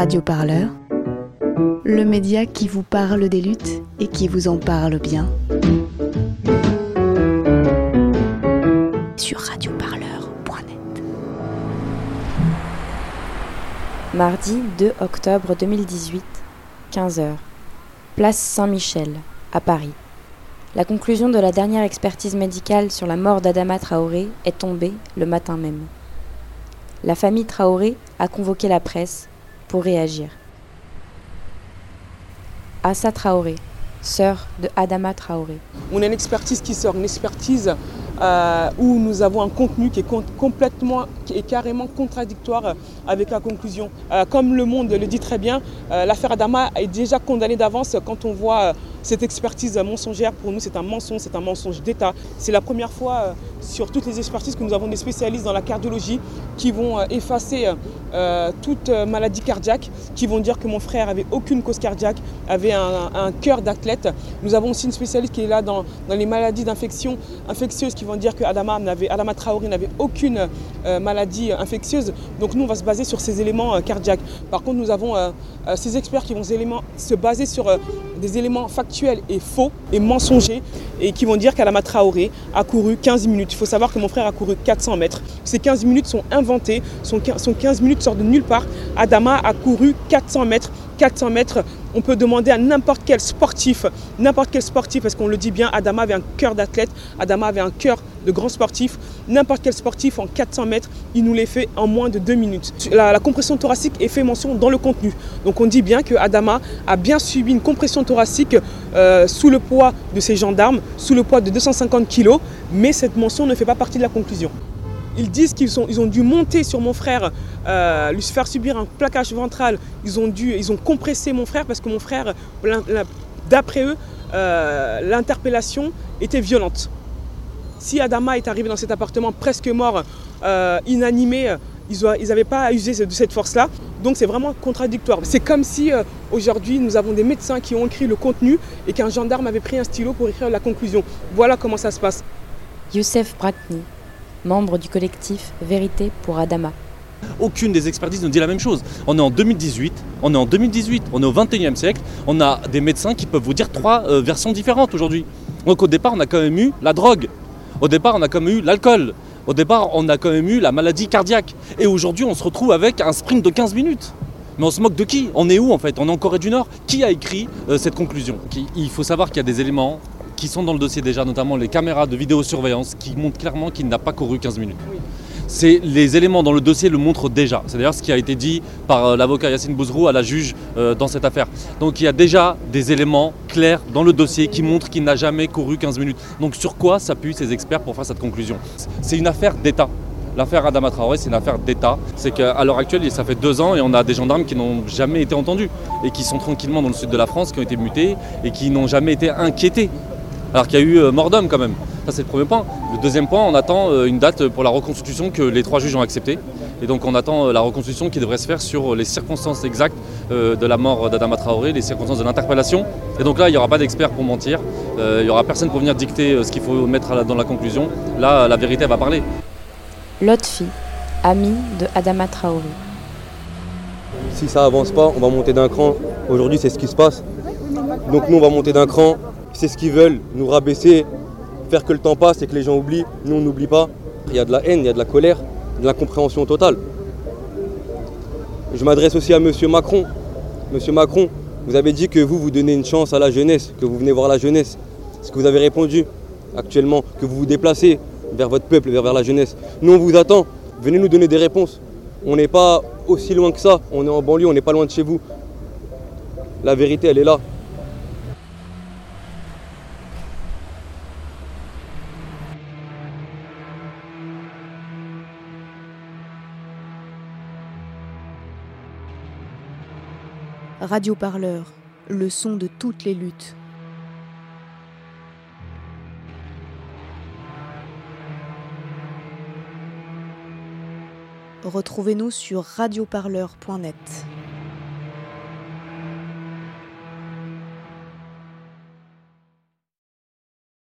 Radio Parleur, le média qui vous parle des luttes et qui vous en parle bien. Sur radioparleur.net. Mardi 2 octobre 2018, 15h. Place Saint-Michel, à Paris. La conclusion de la dernière expertise médicale sur la mort d'Adama Traoré est tombée le matin même. La famille Traoré a convoqué la presse pour réagir. Assa Traoré, sœur de Adama Traoré. On a une expertise qui sort, une expertise euh, où nous avons un contenu qui est complètement, est carrément contradictoire avec la conclusion. Euh, comme le monde le dit très bien, euh, l'affaire Adama est déjà condamnée d'avance quand on voit cette expertise mensongère. Pour nous, c'est un mensonge, c'est un mensonge d'État. C'est la première fois sur toutes les expertises que nous avons des spécialistes dans la cardiologie qui vont effacer toute maladie cardiaque, qui vont dire que mon frère avait aucune cause cardiaque, avait un, cœur d'athlète. Nous avons aussi une spécialiste qui est là dans, les maladies d'infection infectieuses qui vont dire que Adama, Adama Traoré n'avait aucune euh, maladie infectieuse. Donc nous, on va se baser sur ces éléments euh, cardiaques. Par contre, nous avons euh, ces experts qui vont se baser sur des éléments factuels et faux et mensongers et qui vont dire qu'Adama Traoré a couru 15 minutes. Il faut savoir que mon frère a couru 400 mètres. Ces 15 minutes sont inventées, sont 15 minutes sortent de nulle part. Adama a couru 400 mètres 400 mètres, on peut demander à n'importe quel sportif, n'importe quel sportif, parce qu'on le dit bien, Adama avait un cœur d'athlète, Adama avait un cœur de grand sportif, n'importe quel sportif en 400 mètres, il nous les fait en moins de 2 minutes. La, compression thoracique est fait mention dans le contenu. Donc on dit bien que Adama a bien subi une compression thoracique euh, sous le poids de ses gendarmes, sous le poids de 250 kg, mais cette mention ne fait pas partie de la conclusion. Ils disent qu'ils ils ont dû monter sur mon frère, euh, lui faire subir un plaquage ventral. Ils ont, dû, ils ont compressé mon frère parce que mon frère, d'après eux, euh, l'interpellation était violente. Si Adama est arrivé dans cet appartement presque mort, euh, inanimé, ils n'avaient pas à user de cette force-là. Donc c'est vraiment contradictoire. C'est comme si aujourd'hui nous avons des médecins qui ont écrit le contenu et qu'un gendarme avait pris un stylo pour écrire la conclusion. Voilà comment ça se passe. Youssef Brakni, membre du collectif Vérité pour Adama. Aucune des expertises ne dit la même chose. On est en 2018, on est en 2018, on est au 21e siècle, on a des médecins qui peuvent vous dire trois euh, versions différentes aujourd'hui. Donc au départ, on a quand même eu la drogue. Au départ, on a quand même eu l'alcool. Au départ, on a quand même eu la maladie cardiaque. Et aujourd'hui, on se retrouve avec un sprint de 15 minutes. Mais on se moque de qui? On est où en fait? On est en Corée du Nord Qui a écrit euh, cette conclusion? Il faut savoir qu'il y a des éléments qui sont dans le dossier déjà, notamment les caméras de vidéosurveillance, qui montrent clairement qu'il n'a pas couru 15 minutes. C'est les éléments dans le dossier le montrent déjà. C'est d'ailleurs ce qui a été dit par euh, l'avocat Yacine Bouzrou à la juge euh, dans cette affaire. Donc il y a déjà des éléments clairs dans le dossier qui montrent qu'il n'a jamais couru 15 minutes. Donc sur quoi s'appuient ces experts pour faire cette conclusion? C'est une affaire d'État. L'affaire Adama Traoré, c'est une affaire d'État. C'est qu'à l'heure actuelle, ça fait deux ans et on a des gendarmes qui n'ont jamais été entendus et qui sont tranquillement dans le sud de la France, qui ont été mutés et qui n'ont jamais été inquiétés alors qu'il y a eu euh, mort d'homme quand même. Ça c'est le premier point. Le deuxième point, on attend euh, une date pour la reconstitution que les trois juges ont acceptée. Et donc on attend euh, la reconstitution qui devrait se faire sur les circonstances exactes de la mort d'Adama Traoré, les circonstances de l'interpellation. Et donc là, il n'y aura pas d'expert pour mentir. Il n'y aura personne pour venir dicter ce qu'il faut mettre dans la conclusion. Là, la vérité va parler. Lotfi, ami de Adama Traoré. Si ça avance pas, on va monter d'un cran. Aujourd'hui, c'est ce qui se passe. Donc nous, on va monter d'un cran c'est ce qu'ils veulent, nous rabaisser, faire que le temps passe et que les gens oublient. Nous, on n'oublie pas. Il y a de la haine, il y a de la colère, de l'incompréhension totale. Je m'adresse aussi à M. Macron. Monsieur Macron, vous avez dit que vous, vous donnez une chance à la jeunesse, que vous venez voir la jeunesse. Ce que vous avez répondu actuellement, que vous vous déplacez vers votre peuple, vers la jeunesse. Nous, on vous attend. Venez nous donner des réponses. On n'est pas aussi loin que ça. On est en banlieue, on n'est pas loin de chez vous. La vérité, elle est là. Radio Parleur, le son de toutes les luttes. Retrouvez-nous sur radioparleur.net.